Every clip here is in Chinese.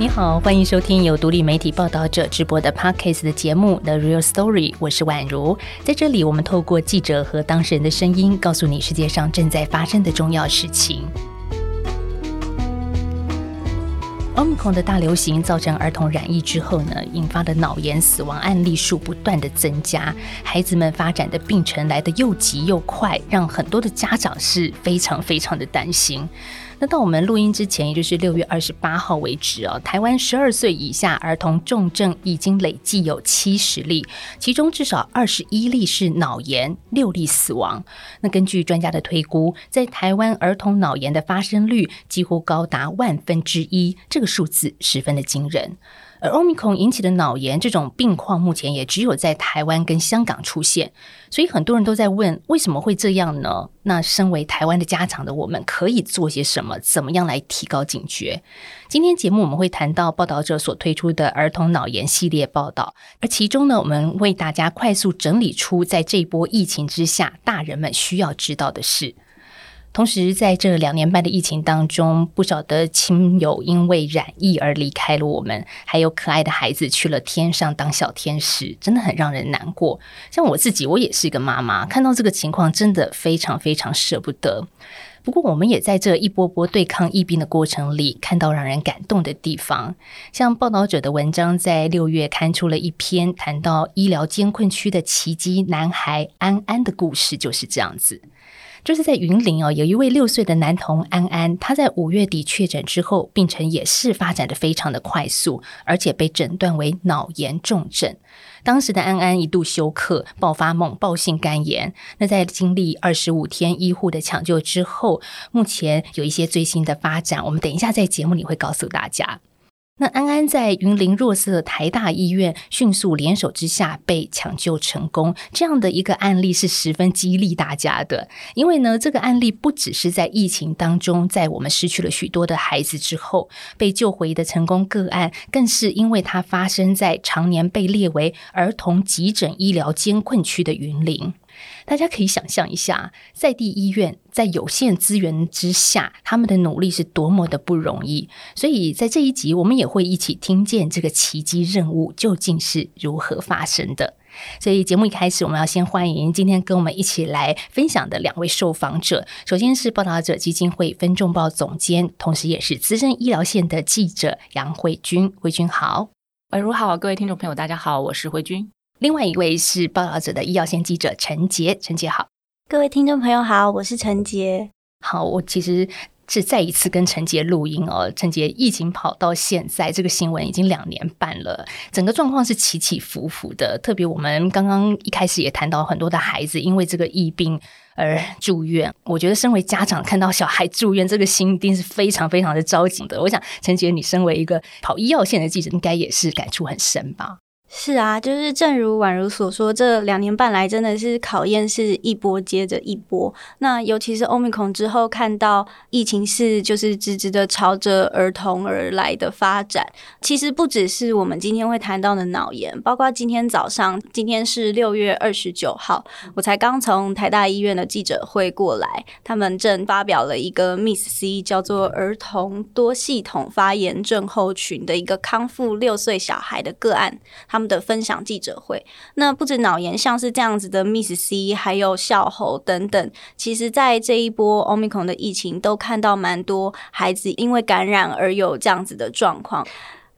你好，欢迎收听由独立媒体报道者直播的 Podcast 的节目《The Real Story》，我是宛如。在这里，我们透过记者和当事人的声音，告诉你世界上正在发生的重要事情。Omicron 的大流行造成儿童染疫之后呢，引发的脑炎死亡案例数不断的增加，孩子们发展的病程来得又急又快，让很多的家长是非常非常的担心。那到我们录音之前，也就是六月二十八号为止哦，台湾十二岁以下儿童重症已经累计有七十例，其中至少二十一例是脑炎，六例死亡。那根据专家的推估，在台湾儿童脑炎的发生率几乎高达万分之一，这个数字十分的惊人。而欧米孔引起的脑炎这种病况，目前也只有在台湾跟香港出现，所以很多人都在问，为什么会这样呢？那身为台湾的家长的我们，可以做些什么？怎么样来提高警觉？今天节目我们会谈到报道者所推出的儿童脑炎系列报道，而其中呢，我们为大家快速整理出在这波疫情之下，大人们需要知道的事。同时，在这两年半的疫情当中，不少的亲友因为染疫而离开了我们，还有可爱的孩子去了天上当小天使，真的很让人难过。像我自己，我也是一个妈妈，看到这个情况，真的非常非常舍不得。不过，我们也在这一波波对抗疫病的过程里，看到让人感动的地方。像报道者的文章在六月刊出了一篇，谈到医疗艰困区的奇迹男孩安安的故事，就是这样子。就是在云林哦，有一位六岁的男童安安，他在五月底确诊之后，病程也是发展的非常的快速，而且被诊断为脑炎重症。当时的安安一度休克，爆发猛暴性肝炎。那在经历二十五天医护的抢救之后，目前有一些最新的发展，我们等一下在节目里会告诉大家。那安安在云林若色台大医院迅速联手之下被抢救成功，这样的一个案例是十分激励大家的。因为呢，这个案例不只是在疫情当中，在我们失去了许多的孩子之后被救回的成功个案，更是因为它发生在常年被列为儿童急诊医疗艰困区的云林。大家可以想象一下，在地医院在有限资源之下，他们的努力是多么的不容易。所以在这一集，我们也会一起听见这个奇迹任务究竟是如何发生的。所以节目一开始，我们要先欢迎今天跟我们一起来分享的两位受访者。首先是报道者基金会分众报总监，同时也是资深医疗线的记者杨慧君。慧君好，宛，如好，各位听众朋友，大家好，我是慧君。另外一位是报道者的医药线记者陈杰，陈杰好，各位听众朋友好，我是陈杰。好，我其实是再一次跟陈杰录音哦。陈杰，疫情跑到现在，这个新闻已经两年半了，整个状况是起起伏伏的。特别我们刚刚一开始也谈到很多的孩子因为这个疫病而住院，我觉得身为家长看到小孩住院，这个心一定是非常非常的着急的。我想，陈杰，你身为一个跑医药线的记者，应该也是感触很深吧？是啊，就是正如宛如所说，这两年半来真的是考验是一波接着一波。那尤其是欧米孔之后，看到疫情是就是直直的朝着儿童而来的发展。其实不只是我们今天会谈到的脑炎，包括今天早上，今天是六月二十九号，我才刚从台大医院的记者会过来，他们正发表了一个 Miss C 叫做儿童多系统发炎症候群的一个康复六岁小孩的个案。们的分享记者会，那不止脑炎，像是这样子的 Miss C，还有笑猴等等，其实，在这一波 Omicron 的疫情，都看到蛮多孩子因为感染而有这样子的状况。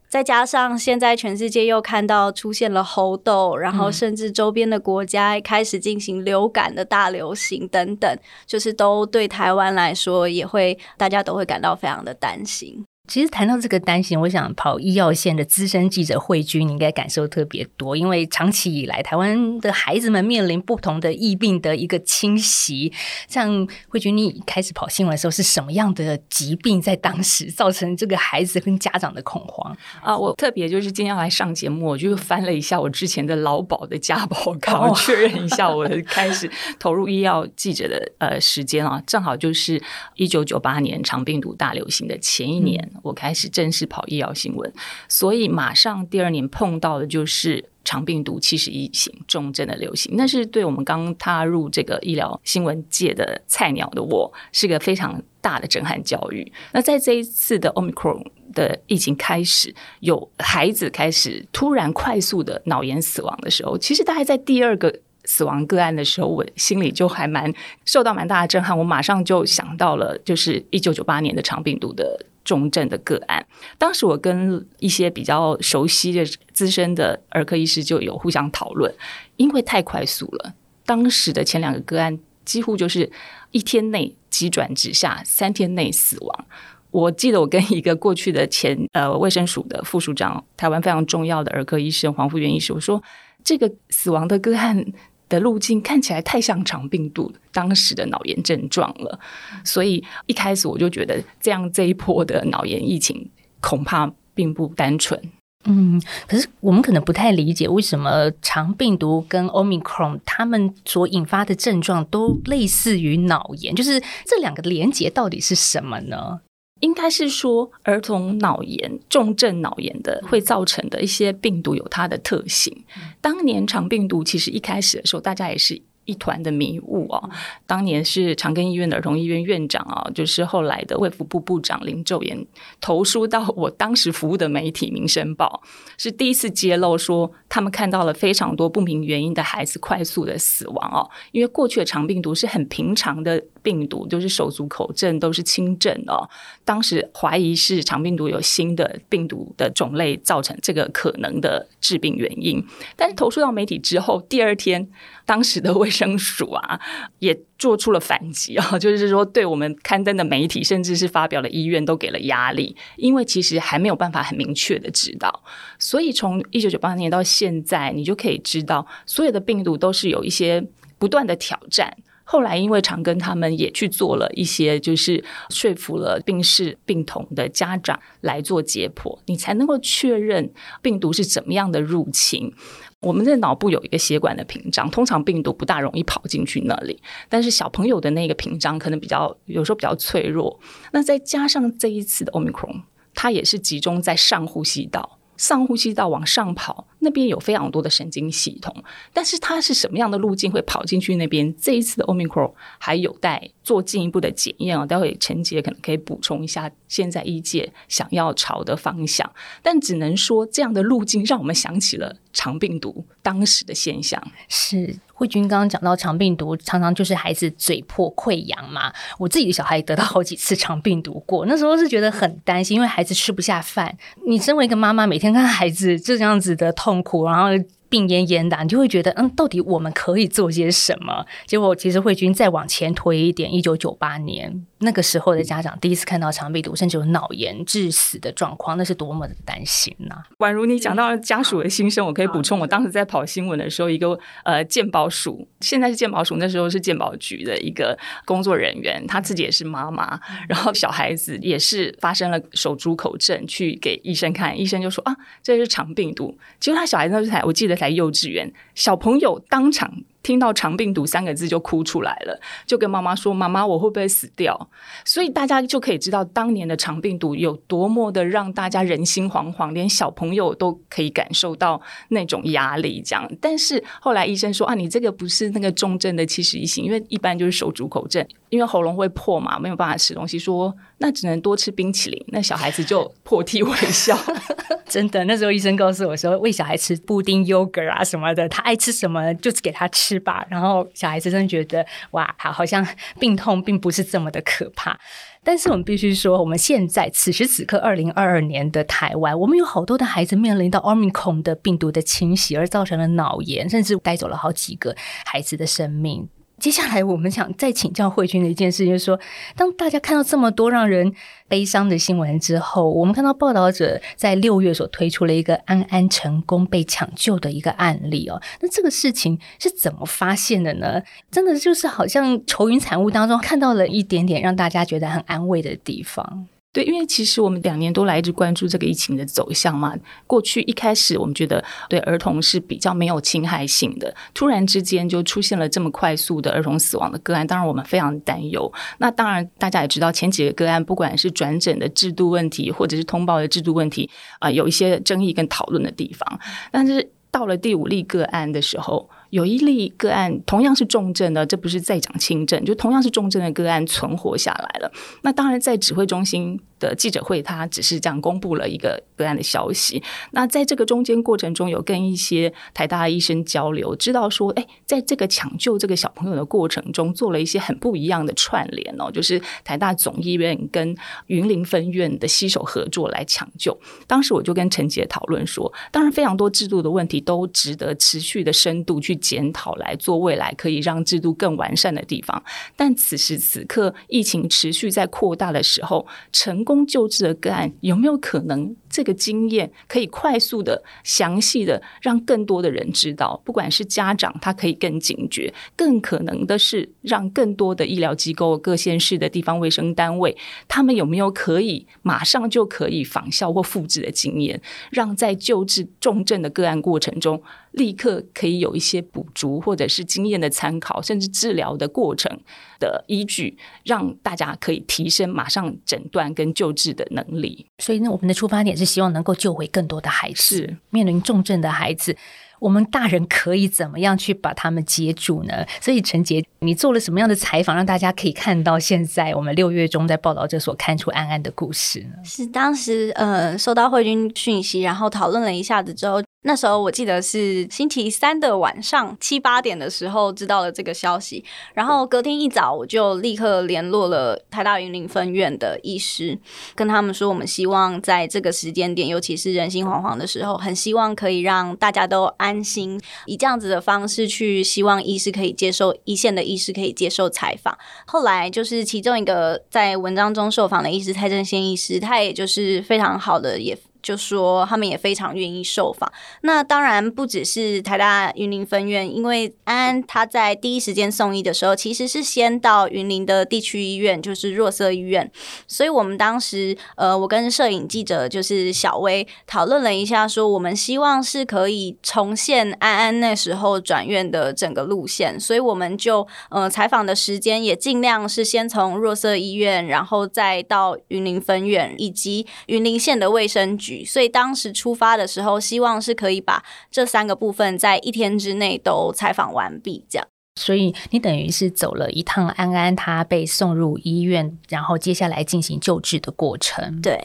再加上现在全世界又看到出现了猴痘，然后甚至周边的国家开始进行流感的大流行等等，就是都对台湾来说，也会大家都会感到非常的担心。其实谈到这个担心，我想跑医药线的资深记者慧君应该感受特别多，因为长期以来台湾的孩子们面临不同的疫病的一个侵袭。像慧君，你开始跑新闻的时候，是什么样的疾病在当时造成这个孩子跟家长的恐慌啊？我特别就是今天要来上节目，我就翻了一下我之前的劳保的家保卡，确认一下我的开始投入医药记者的呃时间啊，正好就是一九九八年长病毒大流行的前一年。我开始正式跑医疗新闻，所以马上第二年碰到的就是长病毒七十一型重症的流行，那是对我们刚踏入这个医疗新闻界的菜鸟的我，是个非常大的震撼教育。那在这一次的 Omicron 的疫情开始，有孩子开始突然快速的脑炎死亡的时候，其实大概在第二个。死亡个案的时候，我心里就还蛮受到蛮大的震撼。我马上就想到了，就是一九九八年的长病毒的重症的个案。当时我跟一些比较熟悉的资深的儿科医师就有互相讨论，因为太快速了。当时的前两个个案几乎就是一天内急转直下，三天内死亡。我记得我跟一个过去的前 呃卫生署的副署长，台湾非常重要的儿科医生黄富元医师，我说这个死亡的个案。的路径看起来太像长病毒当时的脑炎症状了，所以一开始我就觉得这样这一波的脑炎疫情恐怕并不单纯。嗯，可是我们可能不太理解为什么长病毒跟 Omicron 他们所引发的症状都类似于脑炎，就是这两个连接到底是什么呢？应该是说，儿童脑炎、重症脑炎的会造成的一些病毒有它的特性。当年长病毒其实一开始的时候，大家也是。一团的迷雾哦，当年是长庚医院的儿童医院院长啊，就是后来的卫福部部长林昼延投书到我当时服务的媒体《民生报》，是第一次揭露说他们看到了非常多不明原因的孩子快速的死亡哦，因为过去的长病毒是很平常的病毒，就是手足口症都是轻症哦，当时怀疑是长病毒有新的病毒的种类造成这个可能的致病原因，但是投诉到媒体之后，第二天。当时的卫生署啊，也做出了反击啊，就是说对我们刊登的媒体，甚至是发表的医院都给了压力，因为其实还没有办法很明确的知道。所以从一九九八年到现在，你就可以知道，所有的病毒都是有一些不断的挑战。后来因为长庚他们也去做了一些，就是说服了病逝病童的家长来做解剖，你才能够确认病毒是怎么样的入侵。我们的脑部有一个血管的屏障，通常病毒不大容易跑进去那里，但是小朋友的那个屏障可能比较有时候比较脆弱。那再加上这一次的 Omicron，它也是集中在上呼吸道。上呼吸道往上跑，那边有非常多的神经系统，但是它是什么样的路径会跑进去那边？这一次的 Omicron 还有待做进一步的检验啊。待会陈杰可能可以补充一下现在医界想要朝的方向，但只能说这样的路径让我们想起了长病毒当时的现象是。慧君刚刚讲到肠病毒，常常就是孩子嘴破溃疡嘛。我自己的小孩得到好几次肠病毒过，那时候是觉得很担心，因为孩子吃不下饭。你身为一个妈妈，每天看孩子这样子的痛苦，然后。病恹恹的，你就会觉得，嗯，到底我们可以做些什么？结果其实慧君再往前推一点，一九九八年那个时候的家长第一次看到肠病毒，甚至有脑炎致死的状况，那是多么的担心呐！宛如你讲到家属的心声，我可以补充，我当时在跑新闻的时候，一个呃鉴宝署，现在是鉴宝署，那时候是鉴宝局的一个工作人员，他自己也是妈妈，然后小孩子也是发生了手足口症，去给医生看，医生就说啊，这是肠病毒。结果他小孩子那才，我记得。在幼稚园，小朋友当场。听到肠病毒三个字就哭出来了，就跟妈妈说：“妈妈，我会不会死掉？”所以大家就可以知道当年的肠病毒有多么的让大家人心惶惶，连小朋友都可以感受到那种压力。这样，但是后来医生说：“啊，你这个不是那个重症的七十一型，因为一般就是手足口症，因为喉咙会破嘛，没有办法吃东西。说那只能多吃冰淇淋。”那小孩子就破涕为笑。真的，那时候医生告诉我说，喂小孩吃布丁、yogurt 啊什么的，他爱吃什么就给他吃。是吧？然后小孩子真的觉得哇，好，好像病痛并不是这么的可怕。但是我们必须说，我们现在此时此刻，二零二二年的台湾，我们有好多的孩子面临到奥密克戎的病毒的侵袭，而造成了脑炎，甚至带走了好几个孩子的生命。接下来，我们想再请教慧君的一件事，就是说，当大家看到这么多让人悲伤的新闻之后，我们看到报道者在六月所推出了一个安安成功被抢救的一个案例哦，那这个事情是怎么发现的呢？真的就是好像愁云惨雾当中看到了一点点让大家觉得很安慰的地方。对，因为其实我们两年多来一直关注这个疫情的走向嘛。过去一开始我们觉得对儿童是比较没有侵害性的，突然之间就出现了这么快速的儿童死亡的个案，当然我们非常担忧。那当然大家也知道，前几个个案不管是转诊的制度问题，或者是通报的制度问题啊，有一些争议跟讨论的地方。但是到了第五例个案的时候。有一例个案同样是重症的，这不是再讲轻症，就同样是重症的个案存活下来了。那当然，在指挥中心的记者会，他只是这样公布了一个个案的消息。那在这个中间过程中，有跟一些台大医生交流，知道说，哎，在这个抢救这个小朋友的过程中，做了一些很不一样的串联哦，就是台大总医院跟云林分院的携手合作来抢救。当时我就跟陈杰讨论说，当然非常多制度的问题都值得持续的深度去。检讨来做未来可以让制度更完善的地方，但此时此刻疫情持续在扩大的时候，成公救治的个案有没有可能这个经验可以快速的、详细的让更多的人知道？不管是家长，他可以更警觉；更可能的是让更多的医疗机构、各县市的地方卫生单位，他们有没有可以马上就可以仿效或复制的经验，让在救治重症的个案过程中。立刻可以有一些补足，或者是经验的参考，甚至治疗的过程的依据，让大家可以提升马上诊断跟救治的能力。所以呢，我们的出发点是希望能够救回更多的孩子，面临重症的孩子。我们大人可以怎么样去把他们接住呢？所以陈杰，你做了什么样的采访，让大家可以看到现在我们六月中在报道这所看出安安的故事呢？是当时呃收到慧君讯息，然后讨论了一下子之后。那时候我记得是星期三的晚上七八点的时候知道了这个消息，然后隔天一早我就立刻联络了台大云林分院的医师，跟他们说我们希望在这个时间点，尤其是人心惶惶的时候，很希望可以让大家都安心，以这样子的方式去希望医师可以接受一线的医师可以接受采访。后来就是其中一个在文章中受访的医师蔡正先医师，他也就是非常好的也。就说他们也非常愿意受访。那当然不只是台大云林分院，因为安安他在第一时间送医的时候，其实是先到云林的地区医院，就是若瑟医院。所以我们当时，呃，我跟摄影记者就是小薇讨论了一下，说我们希望是可以重现安安那时候转院的整个路线。所以我们就呃采访的时间也尽量是先从若瑟医院，然后再到云林分院以及云林县的卫生局。所以当时出发的时候，希望是可以把这三个部分在一天之内都采访完毕。这样，所以你等于是走了一趟安安他被送入医院，然后接下来进行救治的过程。对。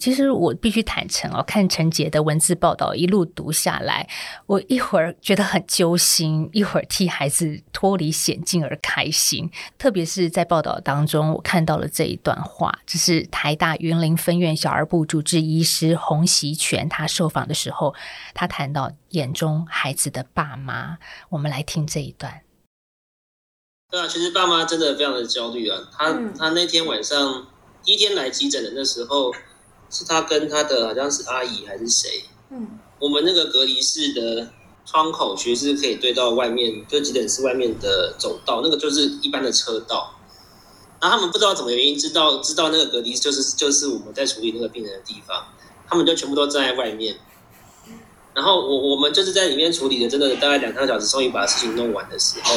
其实我必须坦诚哦，看陈杰的文字报道一路读下来，我一会儿觉得很揪心，一会儿替孩子脱离险境而开心。特别是在报道当中，我看到了这一段话，这是台大云林分院小儿部主治医师洪习全他受访的时候，他谈到眼中孩子的爸妈。我们来听这一段。对啊，其实爸妈真的非常的焦虑啊。他他那天晚上第一天来急诊的那时候。是他跟他的好像是阿姨还是谁？嗯，我们那个隔离室的窗口其实是可以对到外面，就急诊室外面的走道，那个就是一般的车道。然后他们不知道怎么原因，知道知道那个隔离就是就是我们在处理那个病人的地方，他们就全部都站在外面。然后我我们就是在里面处理的，真的大概两三个小时，终于把事情弄完的时候，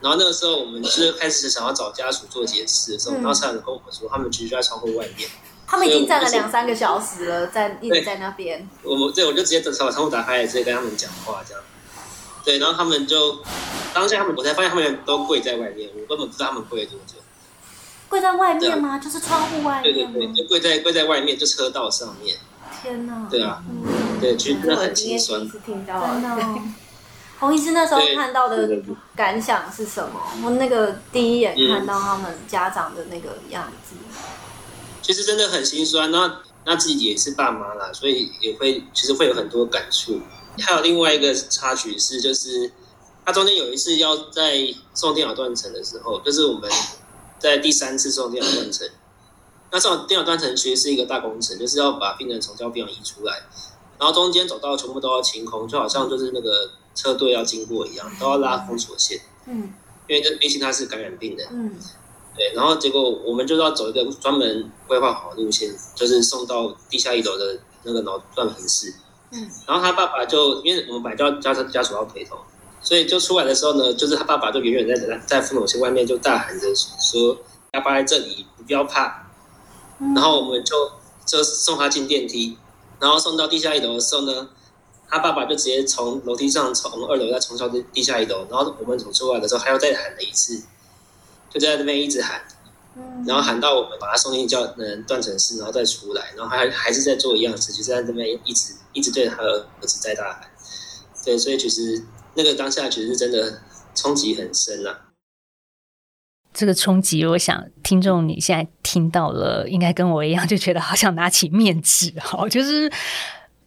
然后那个时候我们就是开始想要找家属做解释的时候，然后才有人跟我们说，他们其实就在窗户外面。他们已经站了两三个小时了，在一直在那边。我们对我就直接把窗户打开，直接跟他们讲话，这样。对，然后他们就当下他们，我才发现他们都跪在外面，我根本不知道他们跪了多久。跪在外面吗？就是窗户外面。对对对，就跪在跪在外面，就车道上面。天哪！对啊，对，其实真的很心酸。真的。洪医师那时候看到的感想是什么？我那个第一眼看到他们家长的那个样子。其实真的很心酸，那那自己也是爸妈啦，所以也会其实会有很多感触。还有另外一个插曲是，就是他中间有一次要在送电脑断层的时候，就是我们在第三次送电脑断层。那送电脑断层其实是一个大工程，就是要把病人从交病房移出来，然后中间走道全部都要清空，就好像就是那个车队要经过一样，都要拉封锁线。嗯，因为这毕竟他是感染病人。嗯。对，然后结果我们就要走一个专门规划好的路线，就是送到地下一楼的那个脑断层室。嗯，然后他爸爸就因为我们本来就要家家属要陪同，所以就出来的时候呢，就是他爸爸就远远在在在父母亲外面就大喊着说：“要爸在这里，不要怕。”然后我们就就送他进电梯，然后送到地下一楼的时候呢，他爸爸就直接从楼梯上从二楼再冲上地地下一楼，然后我们走出来的时候，他又再喊了一次，就在那边一直喊，然后喊到我们把他送进教嗯断层室，然后再出来，然后还还是在做一样的事，就在那边一直一直对他的儿子在大喊，对，所以其实那个当下其实是真的冲击很深啊。这个冲击，我想听众你现在听到了，应该跟我一样，就觉得好想拿起面纸好，就是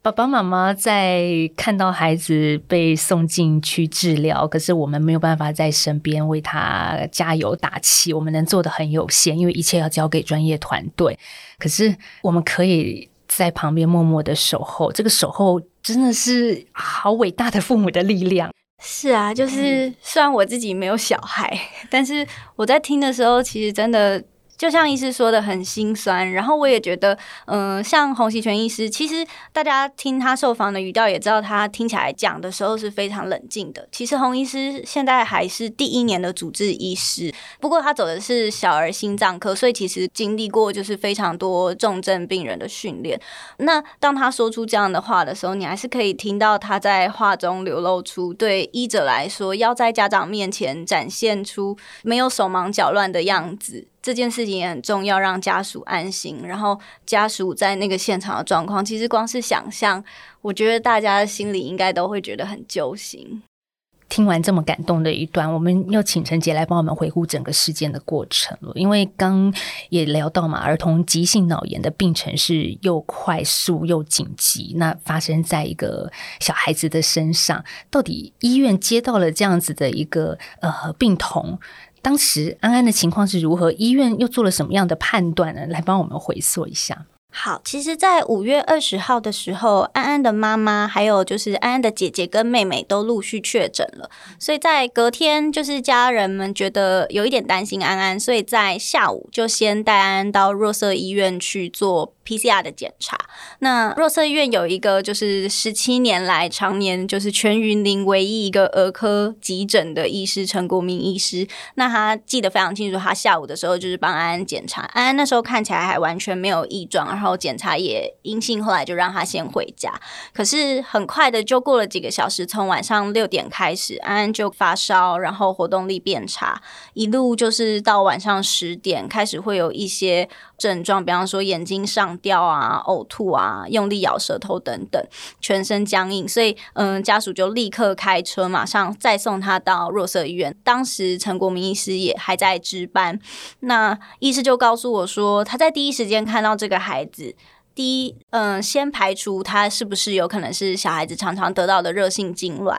爸爸妈妈在看到孩子被送进去治疗，可是我们没有办法在身边为他加油打气，我们能做的很有限，因为一切要交给专业团队。可是我们可以在旁边默默的守候，这个守候真的是好伟大的父母的力量。是啊，就是虽然我自己没有小孩，但是我在听的时候，其实真的。就像医师说的很心酸，然后我也觉得，嗯，像洪熙全医师，其实大家听他受访的语调也知道，他听起来讲的时候是非常冷静的。其实洪医师现在还是第一年的主治医师，不过他走的是小儿心脏科，所以其实经历过就是非常多重症病人的训练。那当他说出这样的话的时候，你还是可以听到他在话中流露出对医者来说，要在家长面前展现出没有手忙脚乱的样子。这件事情也很重要，让家属安心。然后家属在那个现场的状况，其实光是想象，我觉得大家心里应该都会觉得很揪心。听完这么感动的一段，我们要请陈杰来帮我们回顾整个事件的过程了。因为刚也聊到嘛，儿童急性脑炎的病程是又快速又紧急，那发生在一个小孩子的身上，到底医院接到了这样子的一个呃病童。当时安安的情况是如何？医院又做了什么样的判断呢？来帮我们回溯一下。好，其实，在五月二十号的时候，安安的妈妈还有就是安安的姐姐跟妹妹都陆续确诊了，所以在隔天，就是家人们觉得有一点担心安安，所以在下午就先带安安到若瑟医院去做。PCR 的检查，那若瑟医院有一个就是十七年来常年就是全云林唯一一个儿科急诊的医师陈国民医师，那他记得非常清楚，他下午的时候就是帮安安检查，安安那时候看起来还完全没有异状，然后检查也阴性，后来就让他先回家。可是很快的就过了几个小时，从晚上六点开始，安安就发烧，然后活动力变差，一路就是到晚上十点开始会有一些症状，比方说眼睛上。吊啊，呕吐啊，用力咬舌头等等，全身僵硬，所以嗯，家属就立刻开车，马上再送他到弱色医院。当时陈国民医师也还在值班，那医师就告诉我说，他在第一时间看到这个孩子。第一，嗯，先排除他是不是有可能是小孩子常常得到的热性痉挛。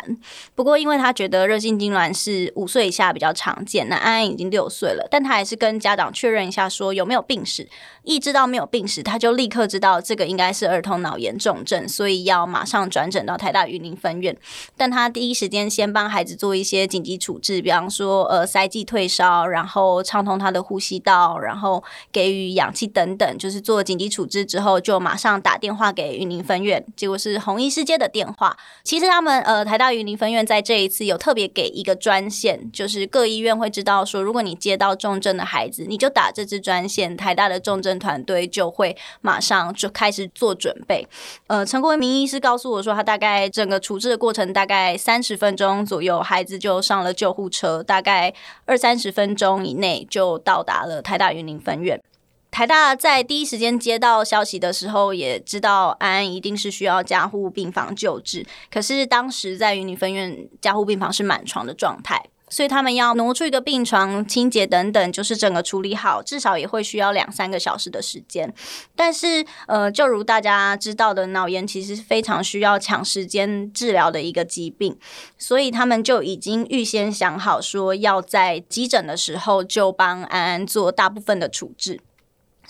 不过，因为他觉得热性痉挛是五岁以下比较常见，那安安已经六岁了，但他还是跟家长确认一下，说有没有病史。一知道没有病史，他就立刻知道这个应该是儿童脑炎重症，所以要马上转诊到台大云林分院。但他第一时间先帮孩子做一些紧急处置，比方说呃塞剂退烧，然后畅通他的呼吸道，然后给予氧气等等，就是做紧急处置之后。就马上打电话给云林分院，结果是红医师接的电话。其实他们呃台大云林分院在这一次有特别给一个专线，就是各医院会知道说，如果你接到重症的孩子，你就打这支专线，台大的重症团队就会马上就开始做准备。呃，陈国明医师告诉我说，他大概整个处置的过程大概三十分钟左右，孩子就上了救护车，大概二三十分钟以内就到达了台大云林分院。台大在第一时间接到消息的时候，也知道安安一定是需要加护病房救治。可是当时在云林分院加护病房是满床的状态，所以他们要挪出一个病床、清洁等等，就是整个处理好，至少也会需要两三个小时的时间。但是，呃，就如大家知道的，脑炎其实是非常需要抢时间治疗的一个疾病，所以他们就已经预先想好，说要在急诊的时候就帮安安做大部分的处置。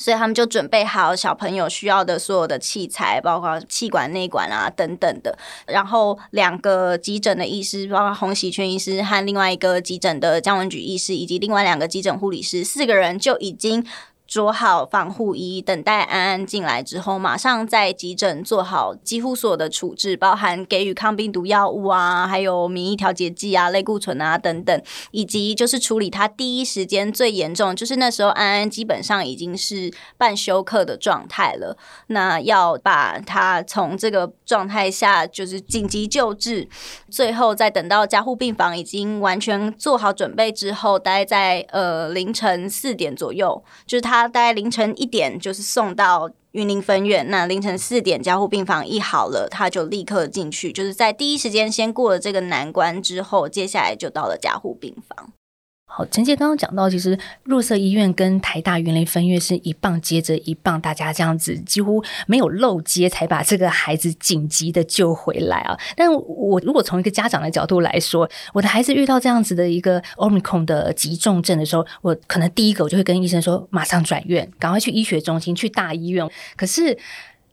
所以他们就准备好小朋友需要的所有的器材，包括气管、内管啊等等的。然后两个急诊的医师，包括洪喜全医师和另外一个急诊的姜文举医师，以及另外两个急诊护理师，四个人就已经。着好防护衣，等待安安进来之后，马上在急诊做好几乎所有的处置，包含给予抗病毒药物啊，还有免疫调节剂啊、类固醇啊等等，以及就是处理他第一时间最严重，就是那时候安安基本上已经是半休克的状态了。那要把他从这个状态下就是紧急救治，最后再等到加护病房已经完全做好准备之后，待在呃凌晨四点左右，就是他。他大概凌晨一点就是送到云林分院，那凌晨四点加护病房一好了，他就立刻进去，就是在第一时间先过了这个难关之后，接下来就到了加护病房。好，陈杰刚刚讲到，其实弱色医院跟台大云林分院是一棒接着一棒，大家这样子几乎没有漏接，才把这个孩子紧急的救回来啊。但我如果从一个家长的角度来说，我的孩子遇到这样子的一个 omicron 的急重症的时候，我可能第一个我就会跟医生说，马上转院，赶快去医学中心，去大医院。可是。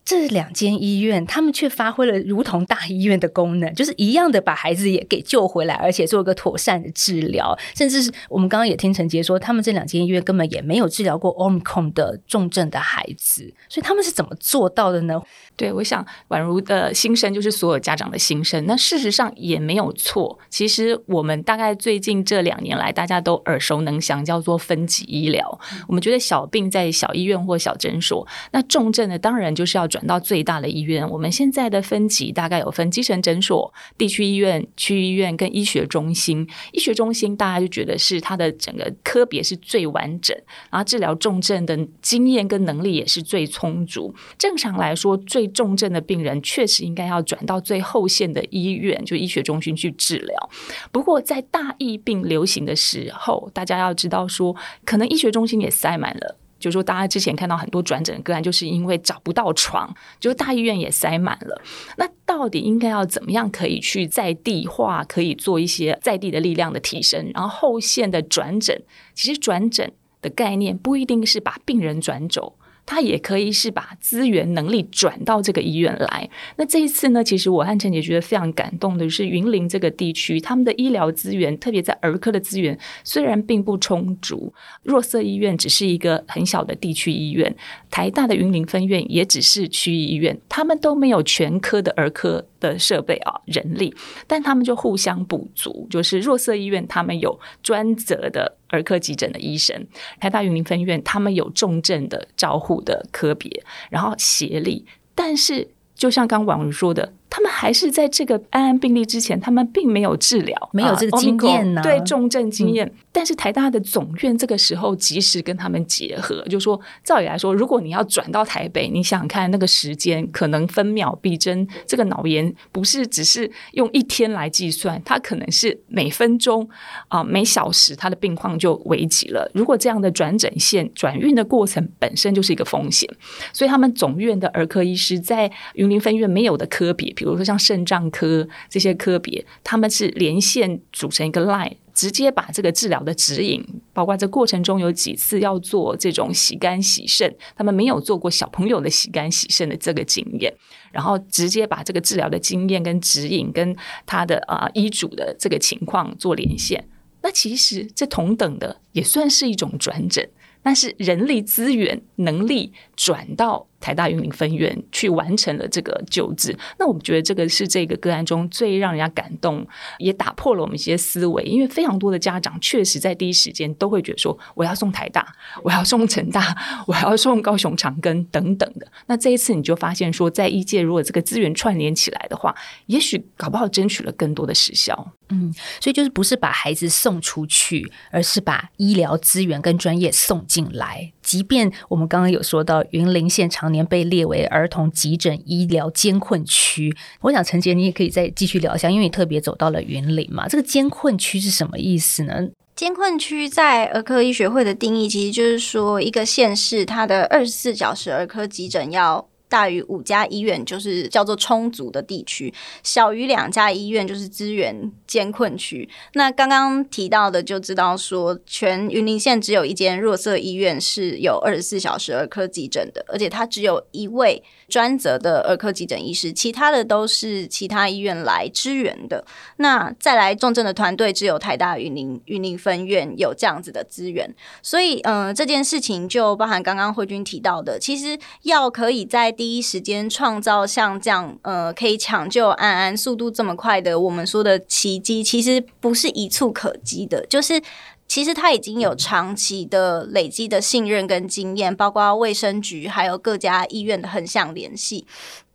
这两间医院，他们却发挥了如同大医院的功能，就是一样的把孩子也给救回来，而且做一个妥善的治疗。甚至是我们刚刚也听陈杰说，他们这两间医院根本也没有治疗过 Omicron 的重症的孩子，所以他们是怎么做到的呢？对，我想宛如的心声就是所有家长的心声。那事实上也没有错。其实我们大概最近这两年来，大家都耳熟能详，叫做分级医疗。我们觉得小病在小医院或小诊所，那重症的当然就是要。转到最大的医院，我们现在的分级大概有分基层诊所、地区医院、区医院跟医学中心。医学中心大家就觉得是它的整个科别是最完整，然后治疗重症的经验跟能力也是最充足。正常来说，最重症的病人确实应该要转到最后线的医院，就医学中心去治疗。不过在大疫病流行的时候，大家要知道说，可能医学中心也塞满了。就说大家之前看到很多转诊个案，就是因为找不到床，就是大医院也塞满了。那到底应该要怎么样可以去在地化，可以做一些在地的力量的提升？然后后线的转诊，其实转诊的概念不一定是把病人转走。他也可以是把资源能力转到这个医院来。那这一次呢，其实我和陈姐觉得非常感动的是，云林这个地区他们的医疗资源，特别在儿科的资源虽然并不充足，若色医院只是一个很小的地区医院，台大的云林分院也只是区医院，他们都没有全科的儿科的设备啊人力，但他们就互相补足，就是若色医院他们有专责的。儿科急诊的医生，台大云林分院他们有重症的照护的科别，然后协力，但是就像刚婉如说的。他们还是在这个安安病例之前，他们并没有治疗，没有这个经验呢。对重症经验，但是台大的总院这个时候及时跟他们结合，就说照理来说，如果你要转到台北，你想想看那个时间，可能分秒必争。这个脑炎不是只是用一天来计算，它可能是每分钟啊每小时，他的病况就危急了。如果这样的转诊线转运的过程本身就是一个风险，所以他们总院的儿科医师在云林分院没有的科比。比如说像肾脏科这些科别，他们是连线组成一个 line，直接把这个治疗的指引，包括这过程中有几次要做这种洗肝洗肾，他们没有做过小朋友的洗肝洗肾的这个经验，然后直接把这个治疗的经验跟指引跟他的啊医嘱的这个情况做连线。那其实这同等的也算是一种转诊，但是人力资源能力转到。台大云林分院去完成了这个救治，那我们觉得这个是这个个案中最让人家感动，也打破了我们一些思维。因为非常多的家长确实在第一时间都会觉得说，我要送台大，我要送成大，我要送高雄长庚等等的。那这一次你就发现说，在医界如果这个资源串联起来的话，也许搞不好争取了更多的时效。嗯，所以就是不是把孩子送出去，而是把医疗资源跟专业送进来。即便我们刚刚有说到云林县常年被列为儿童急诊医疗监困区，我想陈杰你也可以再继续聊一下，因为你特别走到了云林嘛，这个监困区是什么意思呢？监困区在儿科医学会的定义，其实就是说一个县市它的二十四小时儿科急诊要。大于五家医院就是叫做充足的地区，小于两家医院就是资源艰困区。那刚刚提到的就知道说，全云林县只有一间弱色医院是有二十四小时儿科急诊的，而且它只有一位专责的儿科急诊医师，其他的都是其他医院来支援的。那再来重症的团队，只有台大云林云林分院有这样子的资源。所以，嗯，这件事情就包含刚刚慧君提到的，其实要可以在第一时间创造像这样，呃，可以抢救安安速度这么快的，我们说的奇其实不是一触可及的，就是其实他已经有长期的累积的信任跟经验，包括卫生局还有各家医院的横向联系。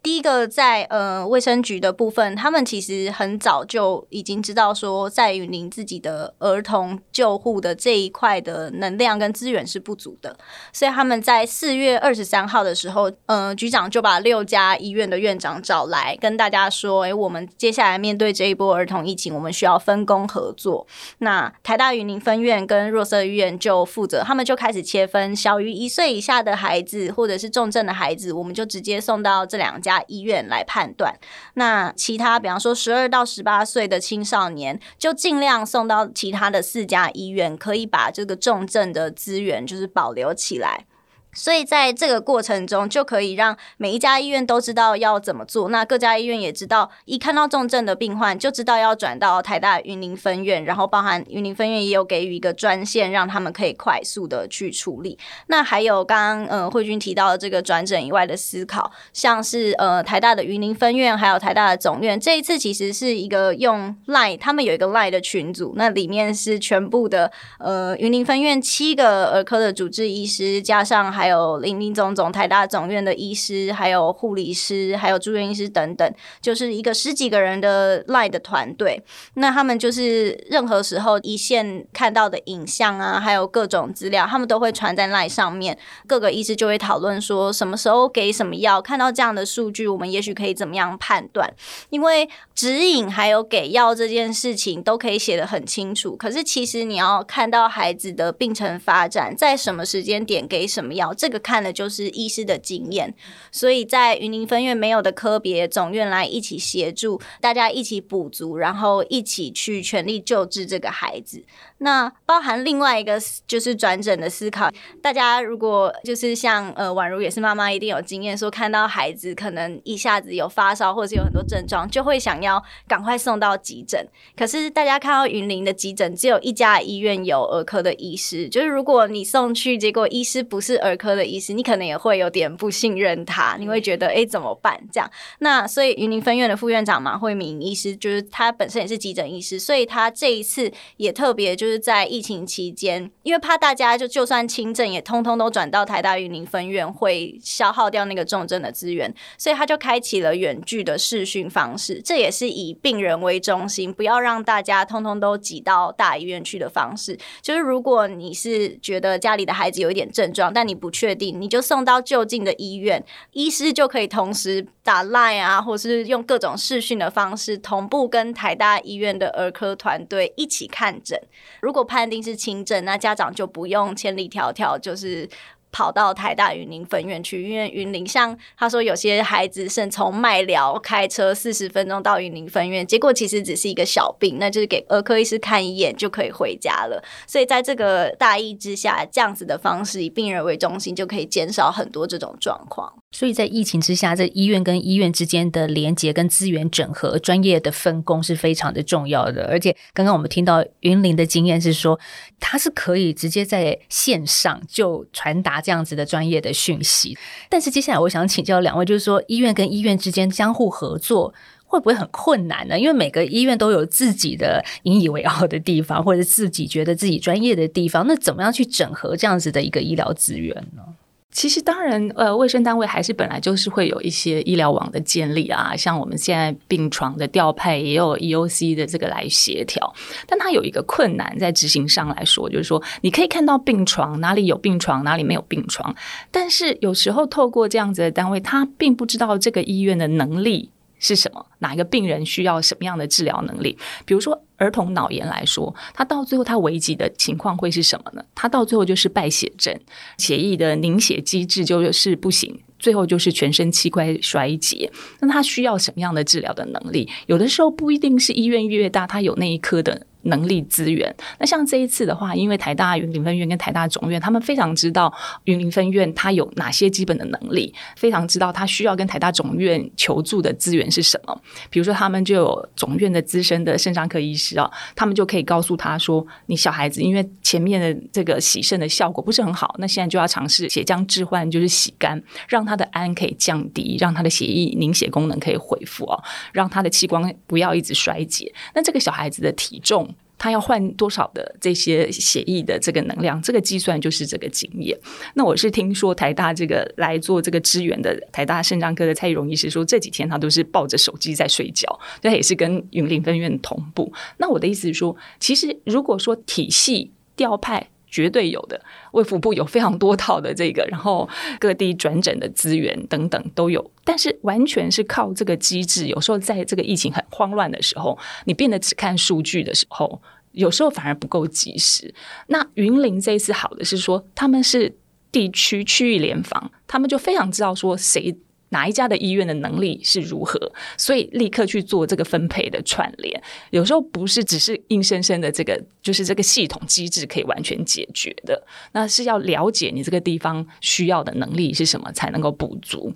第一个在呃卫生局的部分，他们其实很早就已经知道说，在云林自己的儿童救护的这一块的能量跟资源是不足的，所以他们在四月二十三号的时候，呃，局长就把六家医院的院长找来，跟大家说，诶，我们接下来面对这一波儿童疫情，我们需要分工合作。那台大云林分院跟弱色医院就负责，他们就开始切分，小于一岁以下的孩子或者是重症的孩子，我们就直接送到这两家家。医院来判断，那其他比方说十二到十八岁的青少年，就尽量送到其他的四家医院，可以把这个重症的资源就是保留起来。所以在这个过程中，就可以让每一家医院都知道要怎么做。那各家医院也知道，一看到重症的病患，就知道要转到台大云林分院，然后包含云林分院也有给予一个专线，让他们可以快速的去处理。那还有刚刚呃慧君提到的这个转诊以外的思考，像是呃台大的云林分院，还有台大的总院，这一次其实是一个用 Line，他们有一个 Line 的群组，那里面是全部的呃云林分院七个儿科的主治医师，加上还还有林林总总台大总院的医师，还有护理师，还有住院医师等等，就是一个十几个人的赖的团队。那他们就是任何时候一线看到的影像啊，还有各种资料，他们都会传在赖上面。各个医师就会讨论说，什么时候给什么药。看到这样的数据，我们也许可以怎么样判断？因为指引还有给药这件事情都可以写得很清楚。可是其实你要看到孩子的病程发展，在什么时间点给什么药。这个看的就是医师的经验，所以在云林分院没有的科别总院来一起协助，大家一起补足，然后一起去全力救治这个孩子。那包含另外一个就是转诊的思考，大家如果就是像呃宛如也是妈妈，一定有经验，说看到孩子可能一下子有发烧或者是有很多症状，就会想要赶快送到急诊。可是大家看到云林的急诊只有一家医院有儿科的医师，就是如果你送去，结果医师不是儿科的医师，你可能也会有点不信任他，你会觉得哎怎么办？这样，那所以云林分院的副院长马慧明医师，就是他本身也是急诊医师，所以他这一次也特别就是。是在疫情期间，因为怕大家就就算轻症也通通都转到台大云林分院，会消耗掉那个重症的资源，所以他就开启了远距的视讯方式。这也是以病人为中心，不要让大家通通都挤到大医院去的方式。就是如果你是觉得家里的孩子有一点症状，但你不确定，你就送到就近的医院，医师就可以同时打 line 啊，或是用各种视讯的方式同步跟台大医院的儿科团队一起看诊。如果判定是轻症，那家长就不用千里迢迢，就是跑到台大云林分院去，因为云林像他说，有些孩子是从麦寮开车四十分钟到云林分院，结果其实只是一个小病，那就是给儿科医师看一眼就可以回家了。所以在这个大意之下，这样子的方式以病人为中心，就可以减少很多这种状况。所以在疫情之下，这医院跟医院之间的连接跟资源整合、专业的分工是非常的重要的。而且刚刚我们听到云林的经验是说，他是可以直接在线上就传达这样子的专业的讯息。但是接下来我想请教两位，就是说医院跟医院之间相互合作会不会很困难呢？因为每个医院都有自己的引以为傲的地方，或者自己觉得自己专业的地方，那怎么样去整合这样子的一个医疗资源呢？其实当然，呃，卫生单位还是本来就是会有一些医疗网的建立啊，像我们现在病床的调配也有 EOC 的这个来协调，但它有一个困难在执行上来说，就是说你可以看到病床哪里有病床，哪里没有病床，但是有时候透过这样子的单位，他并不知道这个医院的能力。是什么？哪一个病人需要什么样的治疗能力？比如说儿童脑炎来说，他到最后他危急的情况会是什么呢？他到最后就是败血症，血液的凝血机制就是不行。最后就是全身器官衰竭。那他需要什么样的治疗的能力？有的时候不一定是医院越大，他有那一科的。能力资源，那像这一次的话，因为台大云林分院跟台大总院，他们非常知道云林分院它有哪些基本的能力，非常知道他需要跟台大总院求助的资源是什么。比如说，他们就有总院的资深的肾脏科医师啊，他们就可以告诉他说：“你小孩子因为前面的这个洗肾的效果不是很好，那现在就要尝试血浆置换，就是洗肝，让他的氨可以降低，让他的血液凝血功能可以恢复哦，让他的器官不要一直衰竭。那这个小孩子的体重。”他要换多少的这些血液的这个能量？这个计算就是这个经验。那我是听说台大这个来做这个支援的台大肾脏科的蔡玉荣医师说，这几天他都是抱着手机在睡觉，他也是跟云林分院同步。那我的意思是说，其实如果说体系调派。绝对有的，卫福部有非常多套的这个，然后各地转诊的资源等等都有，但是完全是靠这个机制。有时候在这个疫情很慌乱的时候，你变得只看数据的时候，有时候反而不够及时。那云林这一次好的是说，他们是地区区域联防，他们就非常知道说谁。哪一家的医院的能力是如何，所以立刻去做这个分配的串联。有时候不是只是硬生生的这个，就是这个系统机制可以完全解决的。那是要了解你这个地方需要的能力是什么，才能够补足。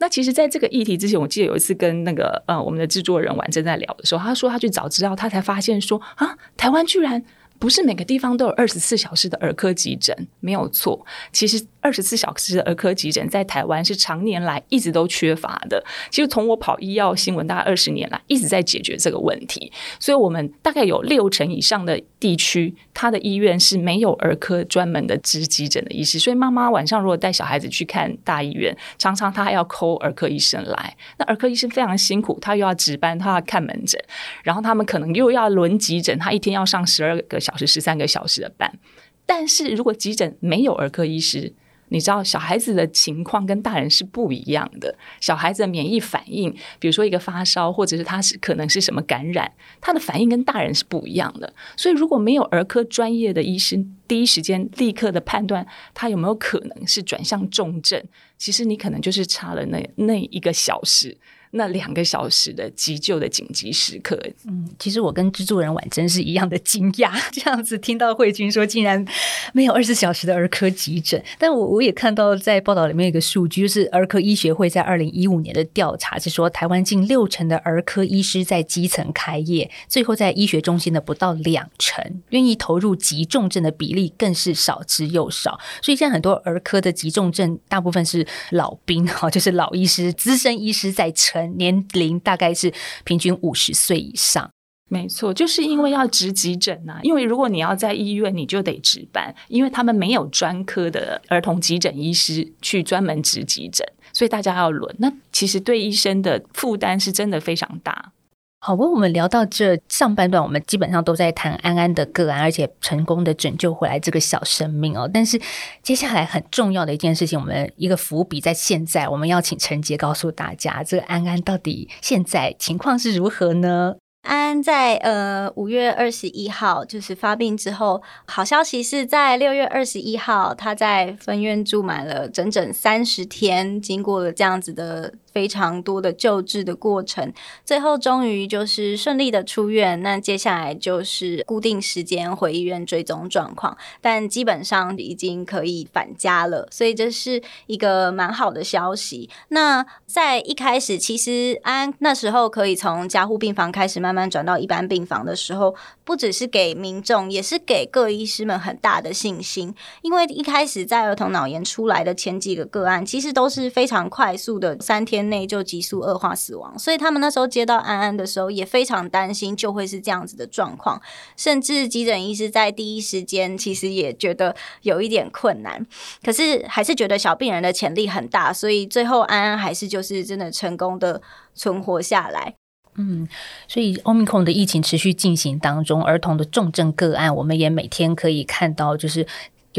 那其实，在这个议题之前，我记得有一次跟那个呃我们的制作人婉正在聊的时候，他说他去找资料，他才发现说啊，台湾居然不是每个地方都有二十四小时的儿科急诊，没有错。其实。二十四小时的儿科急诊在台湾是常年来一直都缺乏的。其实从我跑医药新闻大概二十年来，一直在解决这个问题。所以，我们大概有六成以上的地区，它的医院是没有儿科专门的值急诊的医师。所以，妈妈晚上如果带小孩子去看大医院，常常他还要扣儿科医生来。那儿科医生非常辛苦，他又要值班，他要看门诊，然后他们可能又要轮急诊，他一天要上十二个小时、十三个小时的班。但是如果急诊没有儿科医师，你知道小孩子的情况跟大人是不一样的，小孩子的免疫反应，比如说一个发烧，或者是他是可能是什么感染，他的反应跟大人是不一样的。所以如果没有儿科专业的医生，第一时间立刻的判断他有没有可能是转向重症，其实你可能就是差了那那一个小时。那两个小时的急救的紧急时刻，嗯，其实我跟制作人婉珍是一样的惊讶，这样子听到慧君说竟然没有二十小时的儿科急诊，但我我也看到在报道里面有一个数据，就是儿科医学会在二零一五年的调查是说，台湾近六成的儿科医师在基层开业，最后在医学中心的不到两成，愿意投入急重症的比例更是少之又少，所以现在很多儿科的急重症大部分是老兵哈，就是老医师、资深医师在。年龄大概是平均五十岁以上，没错，就是因为要值急诊呐。因为如果你要在医院，你就得值班，因为他们没有专科的儿童急诊医师去专门值急诊，所以大家要轮。那其实对医生的负担是真的非常大。好，不我们聊到这上半段，我们基本上都在谈安安的个案，而且成功的拯救回来这个小生命哦。但是接下来很重要的一件事情，我们一个伏笔在现在，我们要请陈杰告诉大家，这个安安到底现在情况是如何呢？安安在呃五月二十一号就是发病之后，好消息是在六月二十一号，他在分院住满了整整三十天，经过了这样子的。非常多的救治的过程，最后终于就是顺利的出院。那接下来就是固定时间回医院追踪状况，但基本上已经可以返家了，所以这是一个蛮好的消息。那在一开始，其实安那时候可以从加护病房开始慢慢转到一般病房的时候，不只是给民众，也是给各医师们很大的信心，因为一开始在儿童脑炎出来的前几个个案，其实都是非常快速的三天。内就急速恶化死亡，所以他们那时候接到安安的时候也非常担心，就会是这样子的状况。甚至急诊医师在第一时间其实也觉得有一点困难，可是还是觉得小病人的潜力很大，所以最后安安还是就是真的成功的存活下来。嗯，所以欧米克的疫情持续进行当中，儿童的重症个案，我们也每天可以看到就是。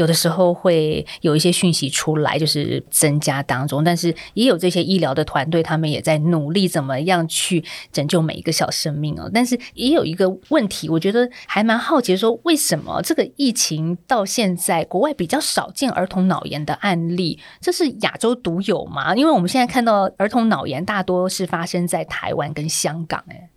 有的时候会有一些讯息出来，就是增加当中，但是也有这些医疗的团队，他们也在努力怎么样去拯救每一个小生命哦。但是也有一个问题，我觉得还蛮好奇，说为什么这个疫情到现在国外比较少见儿童脑炎的案例，这是亚洲独有吗？因为我们现在看到儿童脑炎大多是发生在台湾跟香港，哎。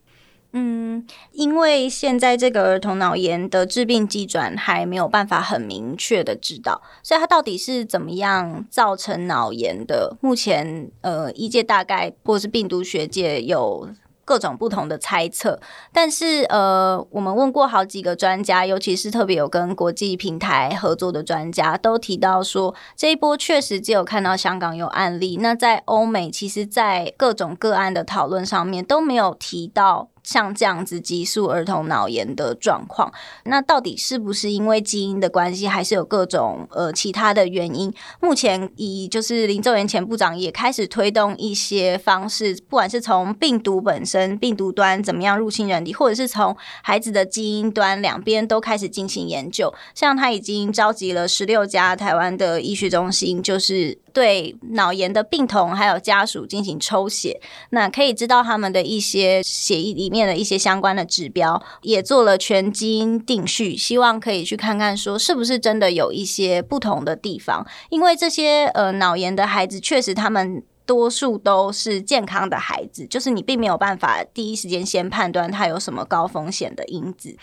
嗯，因为现在这个儿童脑炎的致病机转还没有办法很明确的知道，所以它到底是怎么样造成脑炎的？目前呃，医界大概或是病毒学界有。各种不同的猜测，但是呃，我们问过好几个专家，尤其是特别有跟国际平台合作的专家，都提到说，这一波确实只有看到香港有案例。那在欧美，其实，在各种个案的讨论上面都没有提到。像这样子激素儿童脑炎的状况，那到底是不是因为基因的关系，还是有各种呃其他的原因？目前以就是林周元前部长也开始推动一些方式，不管是从病毒本身、病毒端怎么样入侵人体，或者是从孩子的基因端，两边都开始进行研究。像他已经召集了十六家台湾的医学中心，就是对脑炎的病童还有家属进行抽血，那可以知道他们的一些血液里。面的一些相关的指标也做了全基因定序，希望可以去看看说是不是真的有一些不同的地方。因为这些呃脑炎的孩子，确实他们多数都是健康的孩子，就是你并没有办法第一时间先判断他有什么高风险的因子。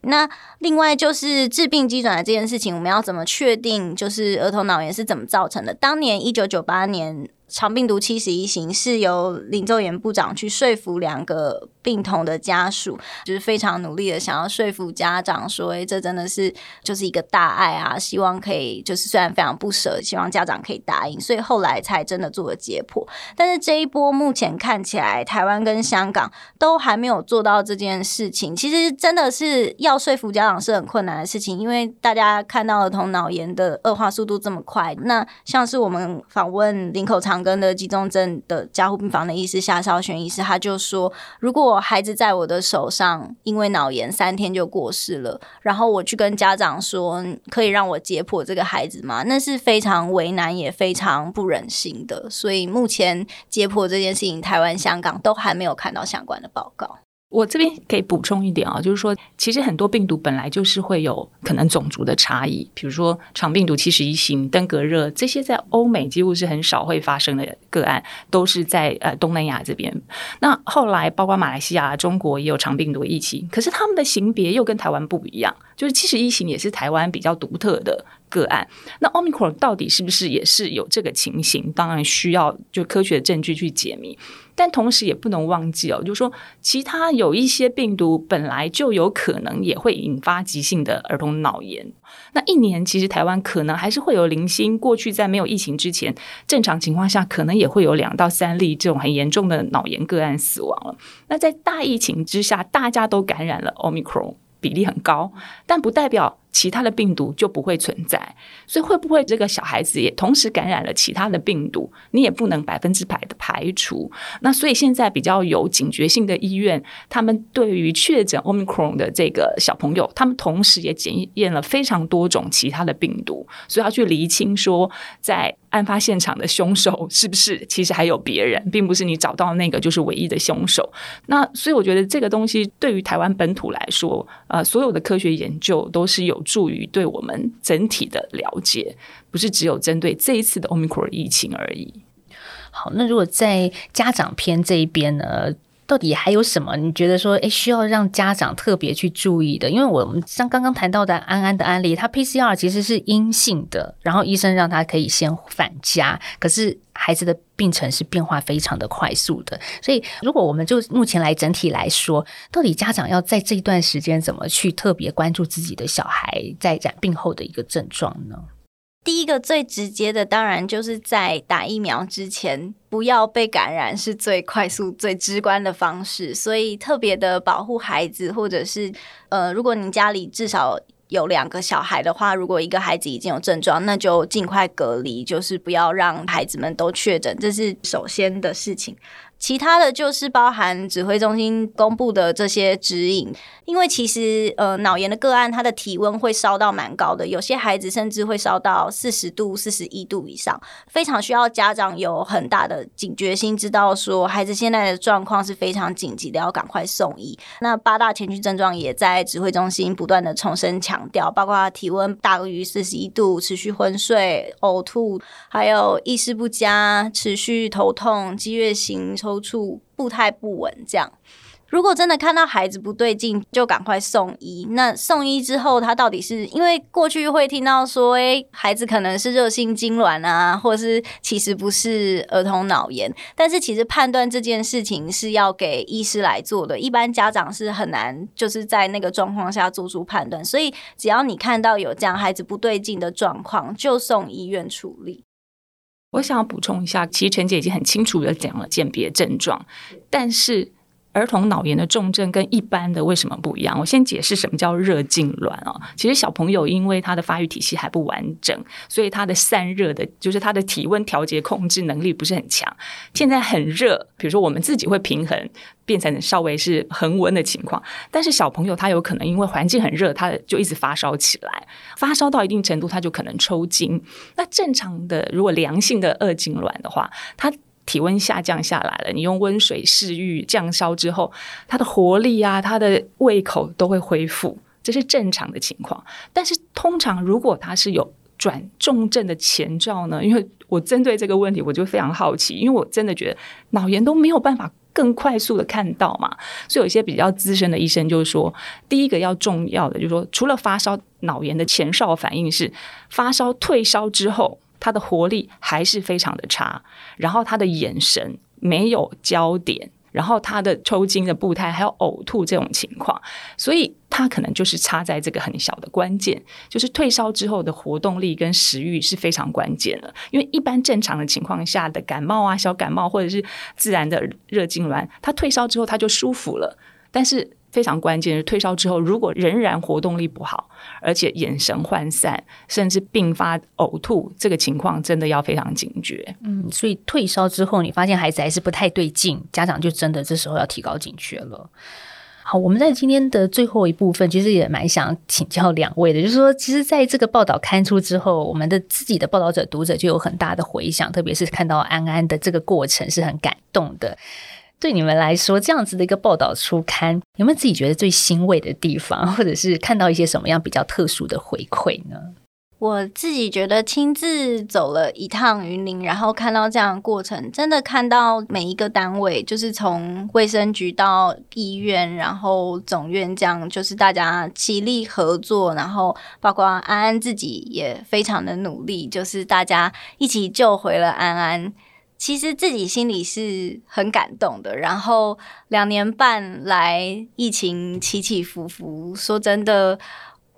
那另外就是致病机转的这件事情，我们要怎么确定就是儿童脑炎是怎么造成的？当年一九九八年。长病毒七十一型是由林奏炎部长去说服两个病童的家属，就是非常努力的想要说服家长说：“哎，这真的是就是一个大爱啊！希望可以就是虽然非常不舍，希望家长可以答应。”所以后来才真的做了解剖。但是这一波目前看起来，台湾跟香港都还没有做到这件事情。其实真的是要说服家长是很困难的事情，因为大家看到儿童脑炎的恶化速度这么快。那像是我们访问林口长。庚的急重症的加护病房的医师夏少轩医师，他就说，如果孩子在我的手上因为脑炎三天就过世了，然后我去跟家长说，可以让我解剖这个孩子吗？那是非常为难也非常不忍心的。所以目前解剖这件事情，台湾、香港都还没有看到相关的报告。我这边可以补充一点啊，就是说，其实很多病毒本来就是会有可能种族的差异，比如说长病毒七十一型、登革热这些，在欧美几乎是很少会发生的个案，都是在呃东南亚这边。那后来包括马来西亚、中国也有长病毒疫情，可是他们的型别又跟台湾不一样，就是七十一型也是台湾比较独特的。个案，那 Omicron 到底是不是也是有这个情形？当然需要就科学的证据去解密，但同时也不能忘记哦，就是说其他有一些病毒本来就有可能也会引发急性的儿童脑炎。那一年其实台湾可能还是会有零星，过去在没有疫情之前，正常情况下可能也会有两到三例这种很严重的脑炎个案死亡了。那在大疫情之下，大家都感染了 Omicron，比例很高，但不代表。其他的病毒就不会存在，所以会不会这个小孩子也同时感染了其他的病毒？你也不能百分之百的排除。那所以现在比较有警觉性的医院，他们对于确诊 Omicron 的这个小朋友，他们同时也检验了非常多种其他的病毒，所以要去厘清说，在案发现场的凶手是不是其实还有别人，并不是你找到那个就是唯一的凶手。那所以我觉得这个东西对于台湾本土来说，呃，所有的科学研究都是有。助于对我们整体的了解，不是只有针对这一次的 Omicron 疫情而已。好，那如果在家长篇这一边呢，到底还有什么？你觉得说，诶，需要让家长特别去注意的？因为我们像刚刚谈到的安安的案例，他 PCR 其实是阴性的，然后医生让他可以先返家，可是。孩子的病程是变化非常的快速的，所以如果我们就目前来整体来说，到底家长要在这一段时间怎么去特别关注自己的小孩在染病后的一个症状呢？第一个最直接的，当然就是在打疫苗之前不要被感染，是最快速、最直观的方式。所以特别的保护孩子，或者是呃，如果您家里至少。有两个小孩的话，如果一个孩子已经有症状，那就尽快隔离，就是不要让孩子们都确诊，这是首先的事情。其他的就是包含指挥中心公布的这些指引，因为其实呃脑炎的个案，他的体温会烧到蛮高的，有些孩子甚至会烧到四十度、四十一度以上，非常需要家长有很大的警觉心，知道说孩子现在的状况是非常紧急的，要赶快送医。那八大前驱症状也在指挥中心不断的重申强调，包括体温大于四十一度、持续昏睡、呕吐，还有意识不佳、持续头痛、激越型。抽搐、步态不稳，这样。如果真的看到孩子不对劲，就赶快送医。那送医之后，他到底是因为过去会听到说，哎，孩子可能是热性痉挛啊，或是其实不是儿童脑炎。但是其实判断这件事情是要给医师来做的，一般家长是很难就是在那个状况下做出判断。所以只要你看到有这样孩子不对劲的状况，就送医院处理。我想要补充一下，其实陈姐已经很清楚的讲了鉴别症状，但是。儿童脑炎的重症跟一般的为什么不一样？我先解释什么叫热痉挛啊。其实小朋友因为他的发育体系还不完整，所以他的散热的，就是他的体温调节控制能力不是很强。现在很热，比如说我们自己会平衡，变成稍微是恒温的情况。但是小朋友他有可能因为环境很热，他就一直发烧起来，发烧到一定程度，他就可能抽筋。那正常的如果良性的二痉挛的话，他体温下降下来了，你用温水湿浴降烧之后，他的活力啊，他的胃口都会恢复，这是正常的情况。但是通常如果他是有转重症的前兆呢？因为我针对这个问题，我就非常好奇，因为我真的觉得脑炎都没有办法更快速的看到嘛，所以有一些比较资深的医生就是说，第一个要重要的就是说，除了发烧，脑炎的前哨反应是发烧退烧之后。他的活力还是非常的差，然后他的眼神没有焦点，然后他的抽筋的步态还有呕吐这种情况，所以他可能就是差在这个很小的关键，就是退烧之后的活动力跟食欲是非常关键的。因为一般正常的情况下的感冒啊、小感冒或者是自然的热痉挛，他退烧之后他就舒服了，但是。非常关键是退烧之后，如果仍然活动力不好，而且眼神涣散，甚至并发呕吐，这个情况真的要非常警觉。嗯，所以退烧之后，你发现孩子还是不太对劲，家长就真的这时候要提高警觉了。好，我们在今天的最后一部分，其实也蛮想请教两位的，就是说，其实在这个报道刊出之后，我们的自己的报道者读者就有很大的回响，特别是看到安安的这个过程是很感动的。对你们来说，这样子的一个报道出刊，有没有自己觉得最欣慰的地方，或者是看到一些什么样比较特殊的回馈呢？我自己觉得亲自走了一趟云林，然后看到这样的过程，真的看到每一个单位，就是从卫生局到医院，然后总院这样，就是大家齐力合作，然后包括安安自己也非常的努力，就是大家一起救回了安安。其实自己心里是很感动的，然后两年半来疫情起起伏伏，说真的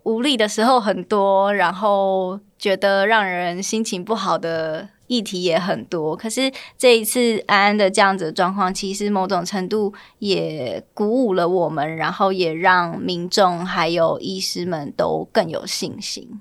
无力的时候很多，然后觉得让人心情不好的议题也很多。可是这一次安安的这样子的状况，其实某种程度也鼓舞了我们，然后也让民众还有医师们都更有信心。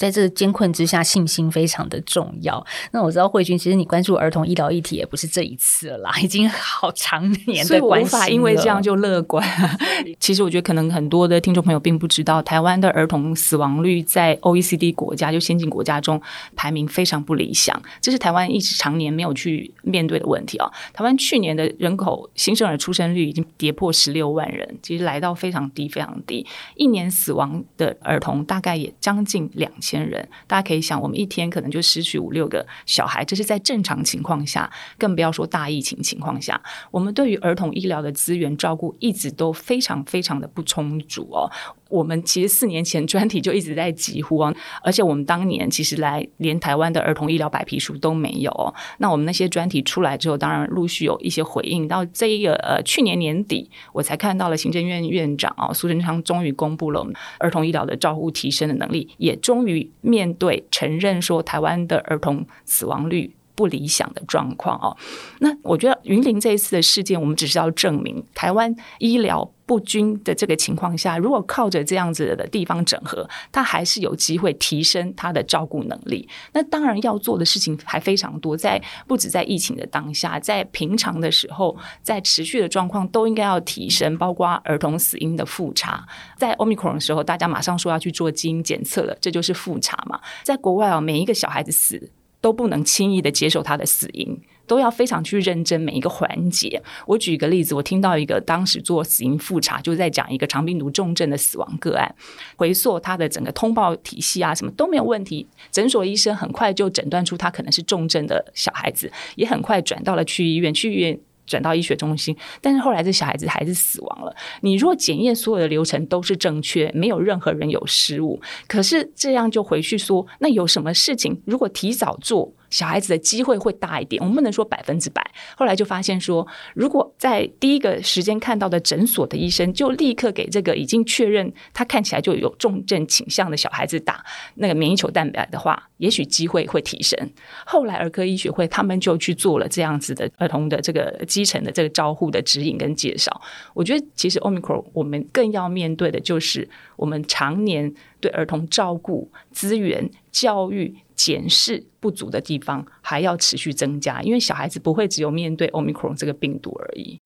在这个艰困之下，信心非常的重要。那我知道慧君，其实你关注儿童医疗议题也不是这一次了啦，已经好长年的关系无法因为这样就乐观。其实我觉得，可能很多的听众朋友并不知道，台湾的儿童死亡率在 OECD 国家就先进国家中排名非常不理想，这是台湾一直常年没有去面对的问题啊。台湾去年的人口新生儿出生率已经跌破十六万人，其实来到非常低非常低，一年死亡的儿童大概也将近两千。千人，大家可以想，我们一天可能就失去五六个小孩，这是在正常情况下，更不要说大疫情情况下，我们对于儿童医疗的资源照顾一直都非常非常的不充足哦。我们其实四年前专题就一直在疾呼啊，而且我们当年其实来连台湾的儿童医疗白皮书都没有。那我们那些专题出来之后，当然陆续有一些回应。到这一个呃去年年底，我才看到了行政院院长啊苏贞昌终于公布了儿童医疗的照护提升的能力，也终于面对承认说台湾的儿童死亡率不理想的状况哦。那我觉得云林这一次的事件，我们只是要证明台湾医疗。不均的这个情况下，如果靠着这样子的地方整合，它还是有机会提升它的照顾能力。那当然要做的事情还非常多，在不止在疫情的当下，在平常的时候，在持续的状况都应该要提升，包括儿童死因的复查。在 Omicron 的时候，大家马上说要去做基因检测了，这就是复查嘛。在国外啊，每一个小孩子死都不能轻易的接受他的死因。都要非常去认真每一个环节。我举一个例子，我听到一个当时做死因复查，就在讲一个肠病毒重症的死亡个案，回溯他的整个通报体系啊，什么都没有问题。诊所医生很快就诊断出他可能是重症的小孩子，也很快转到了去医院，去医院转到医学中心。但是后来这小孩子还是死亡了。你若检验所有的流程都是正确，没有任何人有失误，可是这样就回去说，那有什么事情如果提早做？小孩子的机会会大一点，我们不能说百分之百。后来就发现说，如果在第一个时间看到的诊所的医生，就立刻给这个已经确认他看起来就有重症倾向的小孩子打那个免疫球蛋白的话，也许机会会提升。后来儿科医学会他们就去做了这样子的儿童的这个基层的这个照护的指引跟介绍。我觉得其实 Omicron 我们更要面对的就是我们常年对儿童照顾资源教育。检视不足的地方还要持续增加，因为小孩子不会只有面对 Omicron 这个病毒而已。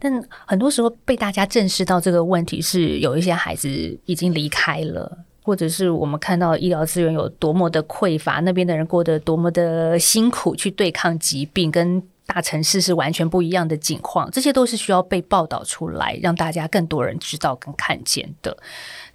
但很多时候被大家正视到这个问题，是有一些孩子已经离开了，或者是我们看到医疗资源有多么的匮乏，那边的人过得多么的辛苦去对抗疾病，跟大城市是完全不一样的境况。这些都是需要被报道出来，让大家更多人知道跟看见的。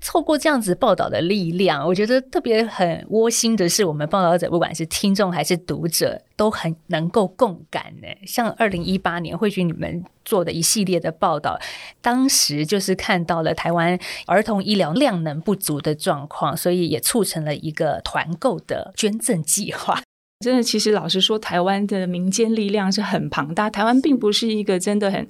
透过这样子报道的力量，我觉得特别很窝心的是，我们报道者不管是听众还是读者，都很能够共感呢。像二零一八年，或许你们做的一系列的报道，当时就是看到了台湾儿童医疗量能不足的状况，所以也促成了一个团购的捐赠计划。真的，其实老实说，台湾的民间力量是很庞大。台湾并不是一个真的很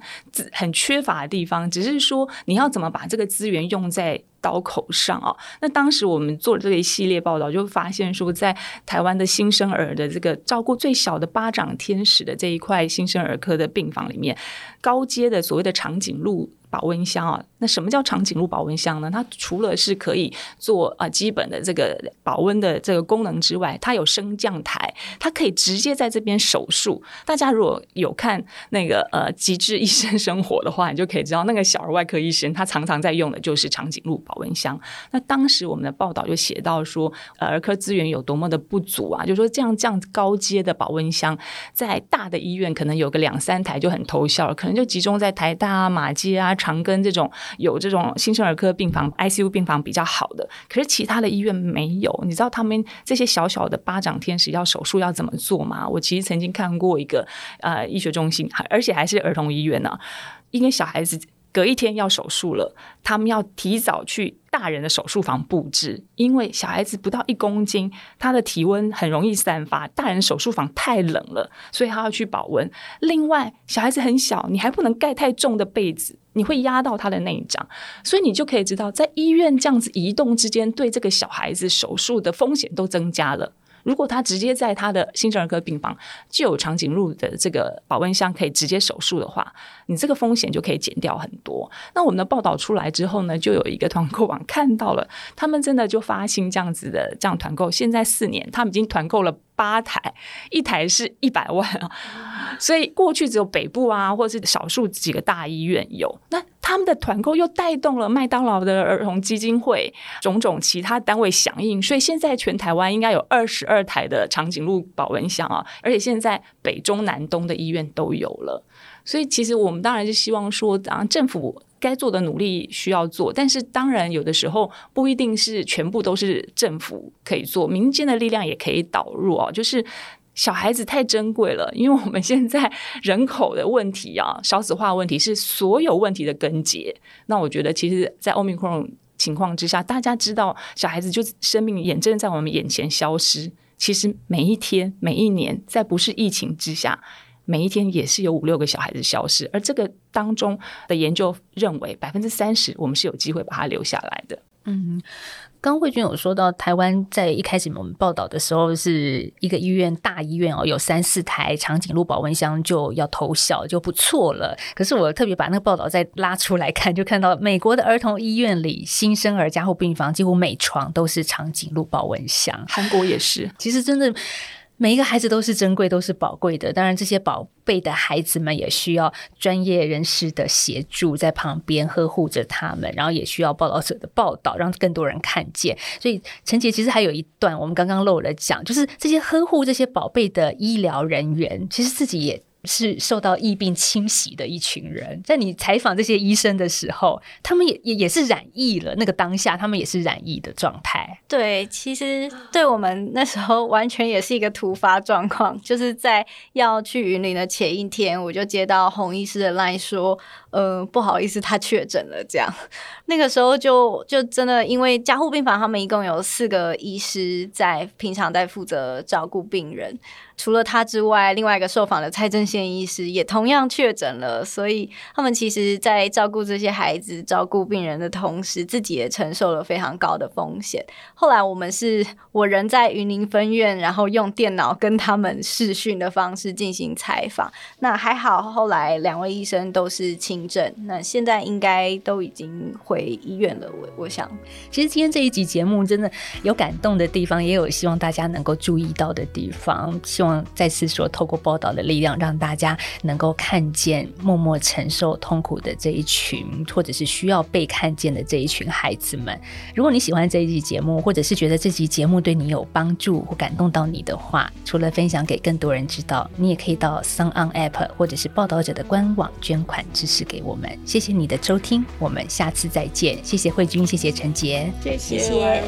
很缺乏的地方，只是说你要怎么把这个资源用在。刀口上啊，那当时我们做了这一系列报道，就发现说，在台湾的新生儿的这个照顾最小的巴掌天使的这一块新生儿科的病房里面，高阶的所谓的长颈鹿。保温箱啊，那什么叫长颈鹿保温箱呢？它除了是可以做啊基本的这个保温的这个功能之外，它有升降台，它可以直接在这边手术。大家如果有看那个呃《极致医生生活》的话，你就可以知道，那个小儿外科医生他常常在用的就是长颈鹿保温箱。那当时我们的报道就写到说，呃儿科资源有多么的不足啊，就说这样这样高阶的保温箱，在大的医院可能有个两三台就很偷笑了，可能就集中在台大啊、马街啊。长庚这种有这种新生儿科病房 ICU 病房比较好的，可是其他的医院没有。你知道他们这些小小的巴掌天使要手术要怎么做吗？我其实曾经看过一个呃医学中心，而且还是儿童医院呢，因为小孩子。隔一天要手术了，他们要提早去大人的手术房布置，因为小孩子不到一公斤，他的体温很容易散发，大人手术房太冷了，所以他要去保温。另外，小孩子很小，你还不能盖太重的被子，你会压到他的内脏，所以你就可以知道，在医院这样子移动之间，对这个小孩子手术的风险都增加了。如果他直接在他的新生儿科病房就有长颈鹿的这个保温箱可以直接手术的话，你这个风险就可以减掉很多。那我们的报道出来之后呢，就有一个团购网看到了，他们真的就发行这样子的这样团购，现在四年，他们已经团购了。八台，一台是一百万啊，所以过去只有北部啊，或者是少数几个大医院有。那他们的团购又带动了麦当劳的儿童基金会种种其他单位响应，所以现在全台湾应该有二十二台的长颈鹿保温箱啊，而且现在北中南东的医院都有了。所以其实我们当然是希望说，啊，政府。该做的努力需要做，但是当然有的时候不一定是全部都是政府可以做，民间的力量也可以导入哦。就是小孩子太珍贵了，因为我们现在人口的问题啊，少子化问题是所有问题的根结。那我觉得，其实，在欧米克戎情况之下，大家知道小孩子就生命眼睁在我们眼前消失，其实每一天、每一年，在不是疫情之下。每一天也是有五六个小孩子消失，而这个当中的研究认为，百分之三十我们是有机会把它留下来的。嗯。刚慧君有说到，台湾在一开始我们报道的时候，是一个医院大医院哦，有三四台长颈鹿保温箱就要偷笑就不错了。可是我特别把那个报道再拉出来看，就看到美国的儿童医院里新生儿加护病房几乎每床都是长颈鹿保温箱，韩国也是。其实真的。每一个孩子都是珍贵，都是宝贵的。当然，这些宝贝的孩子们也需要专业人士的协助，在旁边呵护着他们，然后也需要报道者的报道，让更多人看见。所以，陈杰其实还有一段，我们刚刚漏了讲，就是这些呵护这些宝贝的医疗人员，其实自己也。是受到疫病侵袭的一群人，在你采访这些医生的时候，他们也也也是染疫了。那个当下，他们也是染疫的状态。对，其实对我们那时候完全也是一个突发状况，就是在要去云林的前一天，我就接到洪医师的 line 说。呃，不好意思，他确诊了。这样，那个时候就就真的，因为加护病房他们一共有四个医师在平常在负责照顾病人，除了他之外，另外一个受访的蔡正宪医师也同样确诊了。所以他们其实，在照顾这些孩子、照顾病人的同时，自己也承受了非常高的风险。后来我们是我人在云林分院，然后用电脑跟他们视讯的方式进行采访。那还好，后来两位医生都是轻。症，那现在应该都已经回医院了。我我想，其实今天这一集节目真的有感动的地方，也有希望大家能够注意到的地方。望再次说，透过报道的力量，让大家能够看见默默承受痛苦的这一群，或者是需要被看见的这一群孩子们。如果你喜欢这一集节目，或者是觉得这集节目对你有帮助或感动到你的话，除了分享给更多人知道，你也可以到 s o n On App 或者是报道者的官网捐款支持。给我们，谢谢你的收听，我们下次再见。谢谢慧君，谢谢陈杰，谢谢。